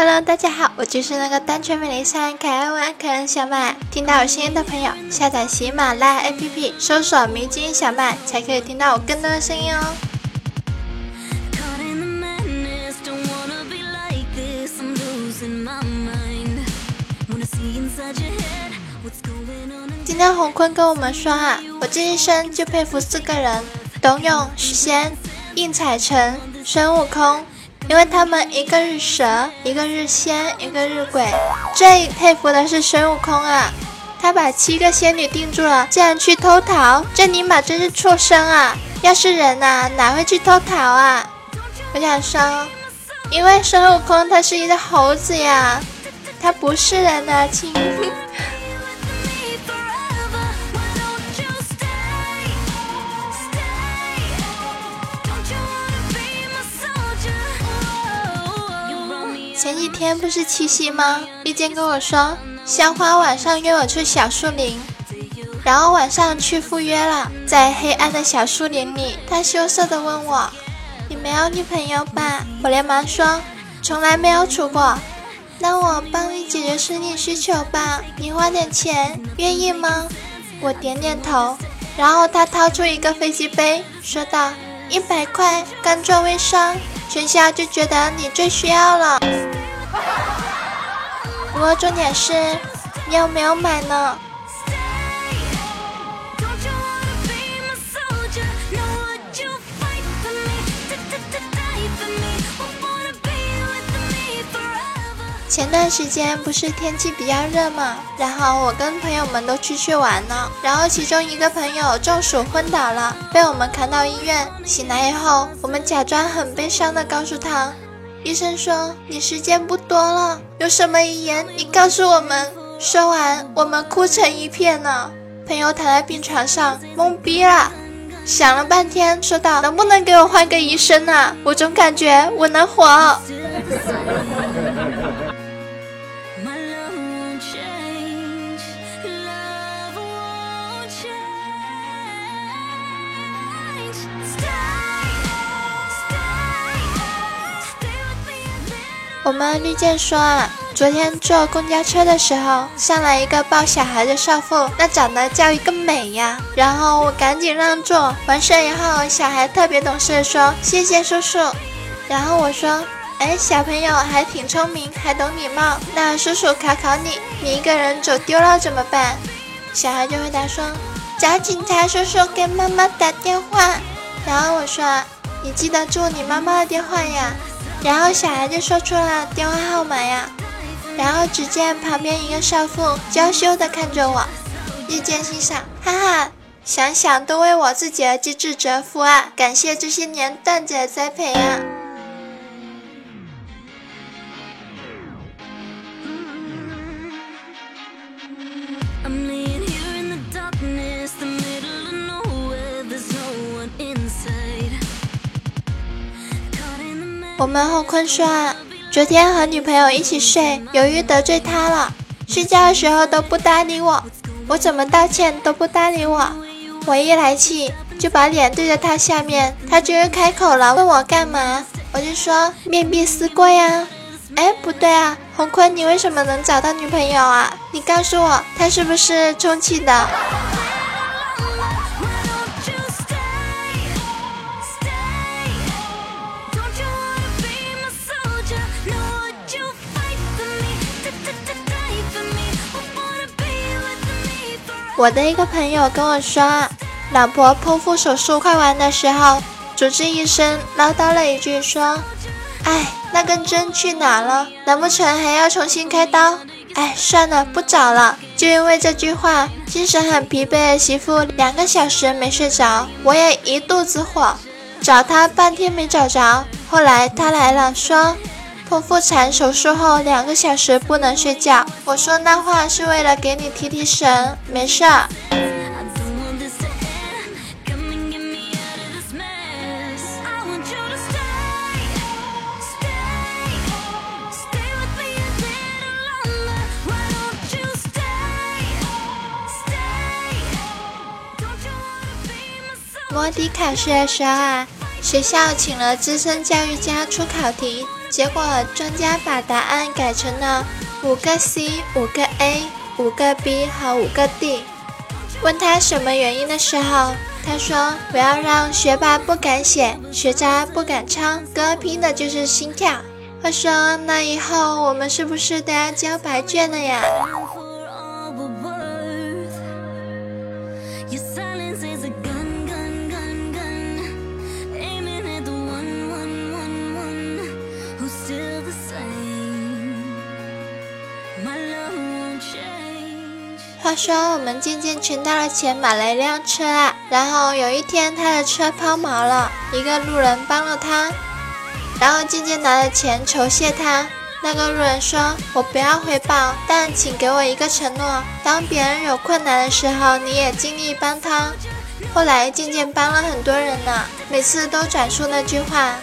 Hello，大家好，我就是那个单纯美丽、善良、可爱、温可爱小麦。听到我声音的朋友，下载喜马拉雅 APP，搜索“迷津小麦”，才可以听到我更多的声音哦。今天洪坤跟我们说啊，我这一生就佩服四个人：董永、许仙、应采臣、孙悟空。因为他们一个是蛇，一个是仙，一个是鬼。最佩服的是孙悟空啊，他把七个仙女定住了，竟然去偷桃，这尼玛真是畜生啊！要是人呐，哪会去偷桃啊？我想说，因为孙悟空他是一个猴子呀，他不是人呐亲。前几天不是七夕吗？丽坚跟我说，香花晚上约我去小树林，然后晚上去赴约了。在黑暗的小树林里，他羞涩的问我：“你没有女朋友吧？”我连忙说：“从来没有处过。”那我帮你解决生理需求吧，你花点钱，愿意吗？我点点头。然后他掏出一个飞机杯，说道：“一百块，刚做微商。”全校就觉得你最需要了，不过重点是，你有没有买呢？前段时间不是天气比较热嘛，然后我跟朋友们都出去玩了，然后其中一个朋友中暑昏倒了，被我们扛到医院。醒来以后，我们假装很悲伤的告诉他，医生说你时间不多了，有什么遗言你告诉我们。说完，我们哭成一片呢。朋友躺在病床上懵逼了，想了半天，说道：能不能给我换个医生啊？我总感觉我能活。我们绿箭说啊，昨天坐公交车的时候，上来一个抱小孩的少妇，那长得叫一个美呀。然后我赶紧让座，完事以后，小孩特别懂事的说谢谢叔叔。然后我说，哎，小朋友还挺聪明，还懂礼貌。那叔叔考考你，你一个人走丢了怎么办？小孩就回答说，找警察叔叔给妈妈打电话。然后我说，你记得住你妈妈的电话呀。然后小孩就说出了电话号码呀，然后只见旁边一个少妇娇羞的看着我，日渐欣赏，哈哈，想想都为我自己而机智折服啊！感谢这些年段子的栽培啊！我们后坤说啊，昨天和女朋友一起睡，由于得罪她了，睡觉的时候都不搭理我，我怎么道歉都不搭理我，我一来气就把脸对着她下面，她居然开口了，问我干嘛，我就说面壁思过呀。哎，不对啊，洪坤，你为什么能找到女朋友啊？你告诉我，她是不是充气的？我的一个朋友跟我说，老婆剖腹手术快完的时候，主治医生唠叨了一句，说：“哎，那根针去哪了？难不成还要重新开刀？哎，算了，不找了。”就因为这句话，精神很疲惫的媳妇两个小时没睡着，我也一肚子火，找他半天没找着。后来他来了，说。剖腹产手术后两个小时不能睡觉，我说那话是为了给你提提神，没事儿。摸底考试的时候啊，学校请了资深教育家出考题。结果专家把答案改成了五个 C、五个 A、五个 B 和五个 D。问他什么原因的时候，他说：“我要让学霸不敢写，学渣不敢抄，哥拼的就是心跳。”他说：“那以后我们是不是都要交白卷了呀？”话说，我们渐渐存到了钱，买了一辆车。然后有一天，他的车抛锚了，一个路人帮了他。然后渐渐拿着钱酬谢他。那个路人说：“我不要回报，但请给我一个承诺，当别人有困难的时候，你也尽力帮他。”后来渐渐帮了很多人呢，每次都转述那句话。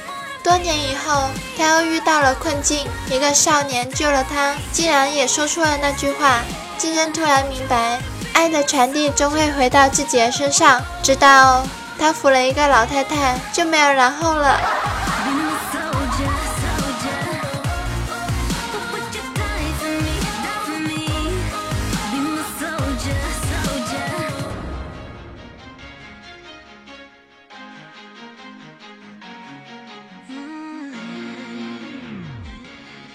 多年以后，他又遇到了困境，一个少年救了他，竟然也说出了那句话。今天突然明白，爱的传递终会回到自己的身上。直到他扶了一个老太太，就没有然后了。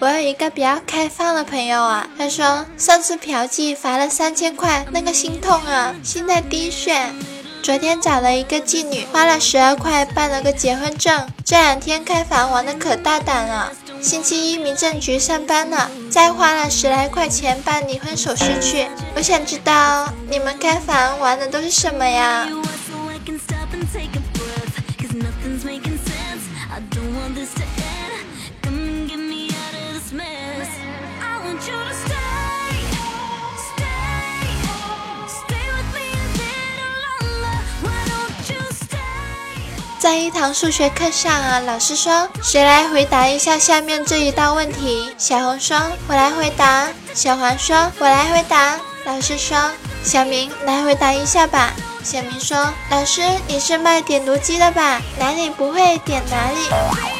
我有一个比较开放的朋友啊，他说上次嫖妓罚了三千块，那个心痛啊，现在滴血。昨天找了一个妓女，花了十二块办了个结婚证。这两天开房玩的可大胆了，星期一民政局上班了，再花了十来块钱办离婚手续去。我想知道你们开房玩的都是什么呀？在一堂数学课上啊，老师说：“谁来回答一下下面这一道问题？”小红说：“我来回答。”小黄说：“我来回答。”老师说：“小明来回答一下吧。”小明说：“老师，你是卖点读机的吧？哪里不会点哪里。”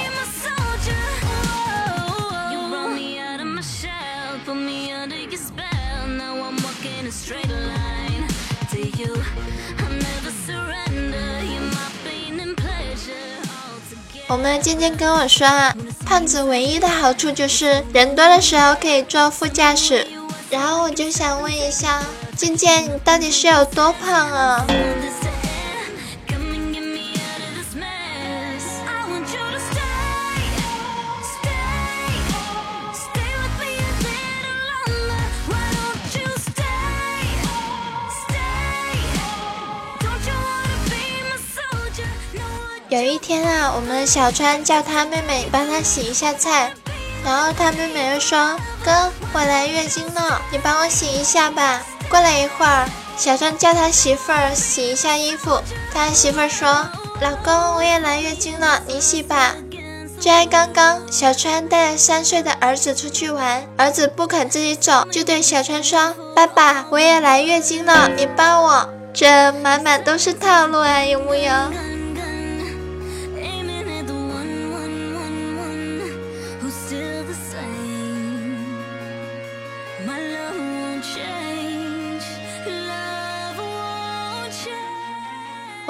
我们静静跟我说啊，胖子唯一的好处就是人多的时候可以坐副驾驶。然后我就想问一下，静静你到底是有多胖啊？有一天啊，我们的小川叫他妹妹帮他洗一下菜，然后他妹妹又说：“哥，我来月经了，你帮我洗一下吧。”过了一会儿，小川叫他媳妇儿洗一下衣服，他媳妇儿说：“老公，我也来月经了，你洗吧。”就在刚刚，小川带着三岁的儿子出去玩，儿子不肯自己走，就对小川说：“爸爸，我也来月经了，你帮我。”这满满都是套路啊，有木有？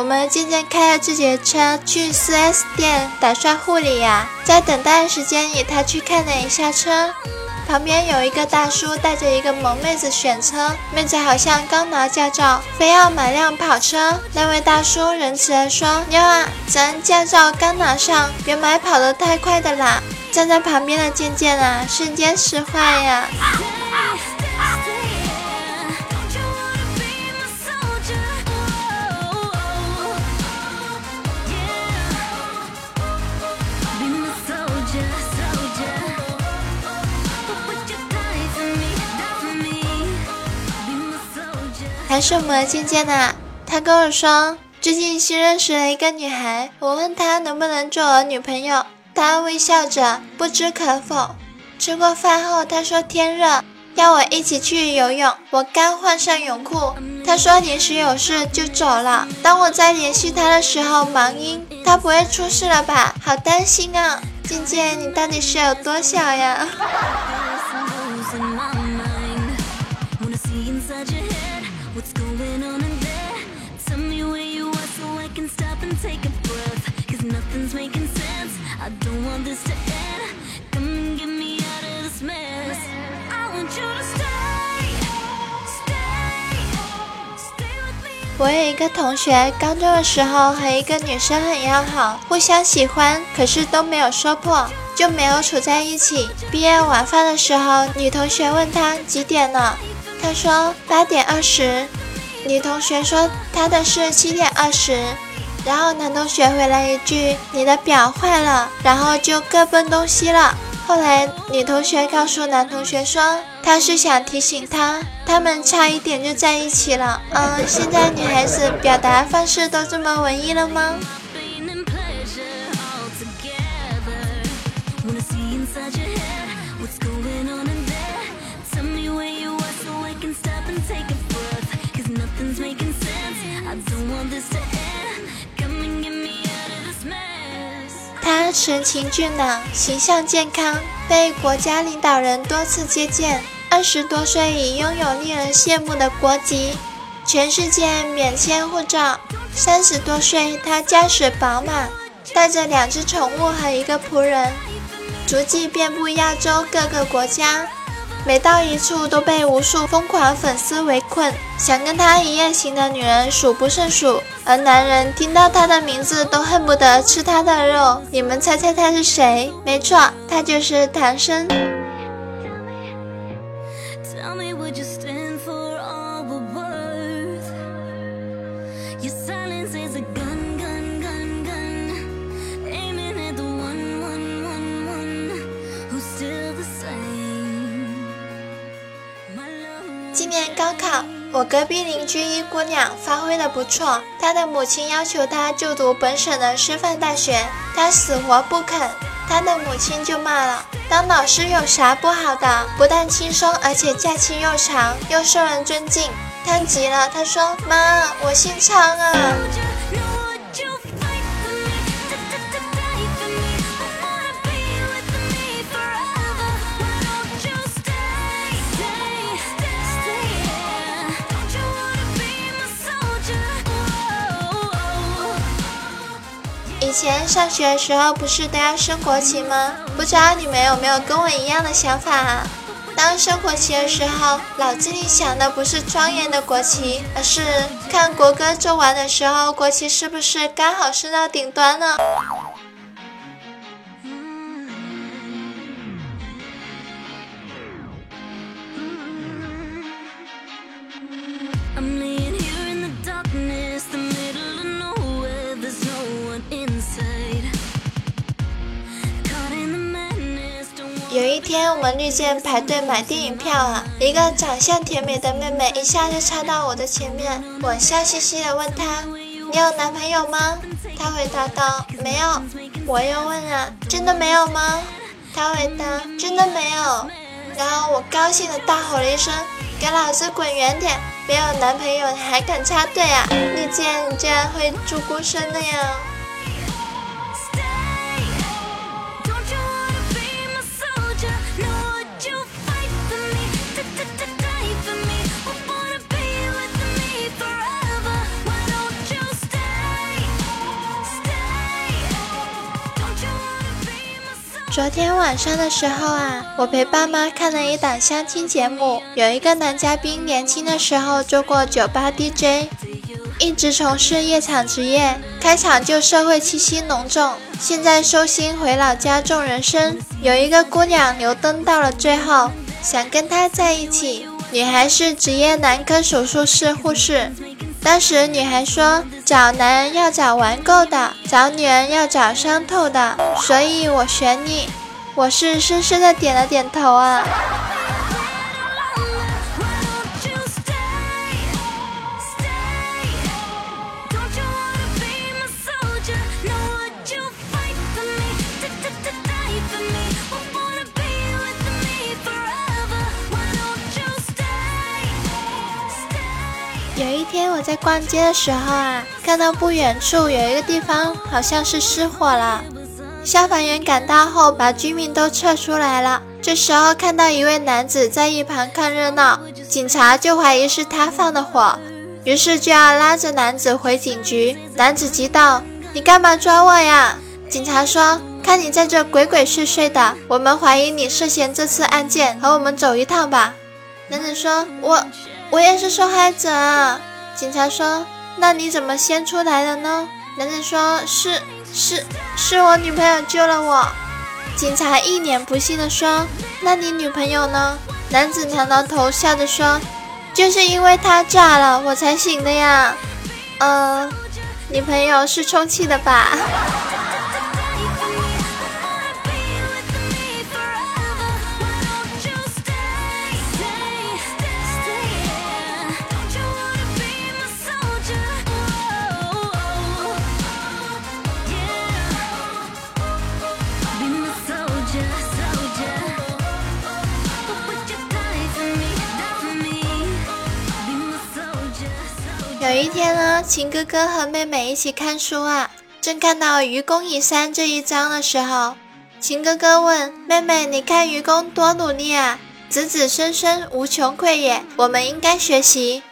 我们渐渐开了自己的车去 4S 店打算护理呀，在等待的时间里，他去看了一下车，旁边有一个大叔带着一个萌妹子选车，妹子好像刚拿驾照，非要买辆跑车。那位大叔仁慈的说：“妞啊，咱驾照刚拿上，别买跑得太快的啦。”站在旁边的渐渐啊，瞬间石化呀。还是我们渐渐的，他跟我说最近新认识了一个女孩，我问他能不能做我女朋友，他微笑着不知可否。吃过饭后，他说天热，要我一起去游泳。我刚换上泳裤，他说临时有事就走了。当我在联系他的时候，忙音，他不会出事了吧？好担心啊！静静，你到底是有多小呀？我有一个同学，高中的时候和一个女生很要好，互相喜欢，可是都没有说破，就没有处在一起。毕业晚饭的时候，女同学问他几点了，他说八点二十。女同学说她的是七点二十，然后男同学回来一句你的表坏了，然后就各奔东西了。后来女同学告诉男同学说。她是想提醒他，他们差一点就在一起了。嗯，现在女孩子表达方式都这么文艺了吗？他神情俊朗，形象健康，被国家领导人多次接见。二十多岁已拥有令人羡慕的国籍，全世界免签护照。三十多岁，他驾驶宝马，带着两只宠物和一个仆人，足迹遍布亚洲各个国家。每到一处都被无数疯狂粉丝围困，想跟他一夜情的女人数不胜数，而男人听到他的名字都恨不得吃他的肉。你们猜猜他是谁？没错，他就是唐僧。我隔壁邻居一姑娘发挥的不错，她的母亲要求她就读本省的师范大学，她死活不肯，她的母亲就骂了：当老师有啥不好的？不但轻松，而且假期又长，又受人尊敬。她急了，她说：妈，我姓昌啊。以前上学的时候不是都要升国旗吗？不知道你们有没有跟我一样的想法啊？当升国旗的时候，脑子里想的不是庄严的国旗，而是看国歌奏完的时候，国旗是不是刚好升到顶端呢？天，我们绿箭排队买电影票啊，一个长相甜美的妹妹一下就插到我的前面，我笑嘻嘻的问她：“你有男朋友吗？”她回答道：“没有。”我又问啊：“真的没有吗？”她回答：“真的没有。”然后我高兴的大吼了一声：“给老子滚远点！没有男朋友你还敢插队啊？绿箭，你竟然会注孤生的呀！”昨天晚上的时候啊，我陪爸妈看了一档相亲节目，有一个男嘉宾年轻的时候做过酒吧 DJ，一直从事夜场职业，开场就社会气息浓重，现在收心回老家种人参。有一个姑娘留灯到了最后，想跟他在一起，女孩是职业男科手术室护士。当时女孩说：“找男人要找玩够的，找女人要找伤透的，所以我选你。”我是深深的点了点头啊。在逛街的时候啊，看到不远处有一个地方好像是失火了，消防员赶到后，把居民都撤出来了。这时候看到一位男子在一旁看热闹，警察就怀疑是他放的火，于是就要拉着男子回警局。男子急道：“你干嘛抓我呀？”警察说：“看你在这鬼鬼祟祟的，我们怀疑你涉嫌这次案件，和我们走一趟吧。”男子说：“我我也是受害者。”啊。”警察说：“那你怎么先出来的呢？”男子说：“是是是我女朋友救了我。”警察一脸不信地说：“那你女朋友呢？”男子挠挠头，笑着说：“就是因为她炸了，我才醒的呀。”呃，女朋友是充气的吧？今天呢，秦哥哥和妹妹一起看书啊，正看到愚公移山这一章的时候，秦哥哥问妹妹：“你看愚公多努力啊，子子孙孙无穷匮也，我们应该学习。”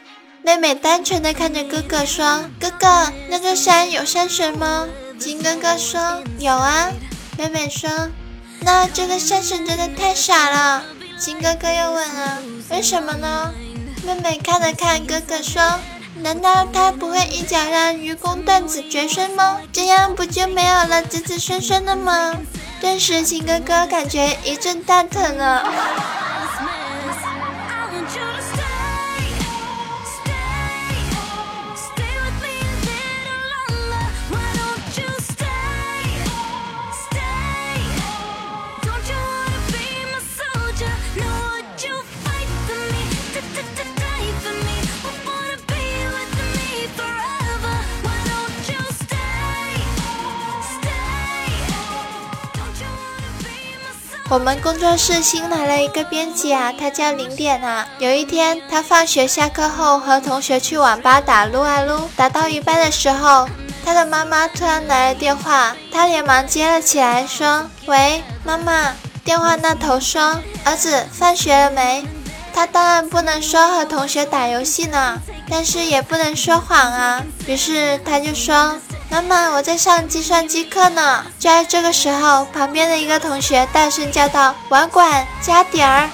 妹妹单纯的看着哥哥说：“哥哥，那个山有山神吗？”秦哥哥说：“有啊。”妹妹说：“那这个山神真的太傻了。”秦哥哥又问了：“为什么呢？”妹妹看了看哥哥说。难道他不会一脚让愚公断子绝孙吗？这样不就没有了子子孙孙了吗？顿时，秦哥哥感觉一阵蛋疼了。我们工作室新来了一个编辑啊，他叫零点啊。有一天，他放学下课后和同学去网吧打撸啊撸，打到一半的时候，他的妈妈突然来了电话，他连忙接了起来，说：“喂，妈妈。”电话那头说：“儿子，放学了没？”他当然不能说和同学打游戏呢，但是也不能说谎啊，于是他就说。妈妈，我在上计算机课呢。就在这个时候，旁边的一个同学大声叫道：“网管，加点儿！”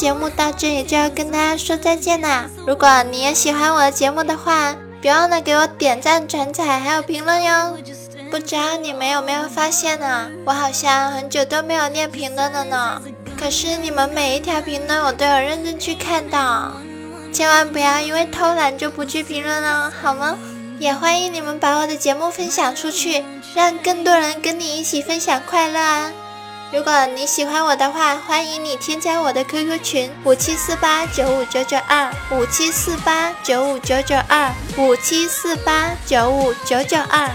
节目到这里就要跟大家说再见啦！如果你也喜欢我的节目的话，别忘了给我点赞、转载还有评论哟。不知道你们有没有发现呢？我好像很久都没有念评论了呢。可是你们每一条评论我都有认真去看的，千万不要因为偷懒就不去评论了，好吗？也欢迎你们把我的节目分享出去，让更多人跟你一起分享快乐啊！如果你喜欢我的话，欢迎你添加我的 QQ 群五七四八九五九九二五七四八九五九九二五七四八九五九九二。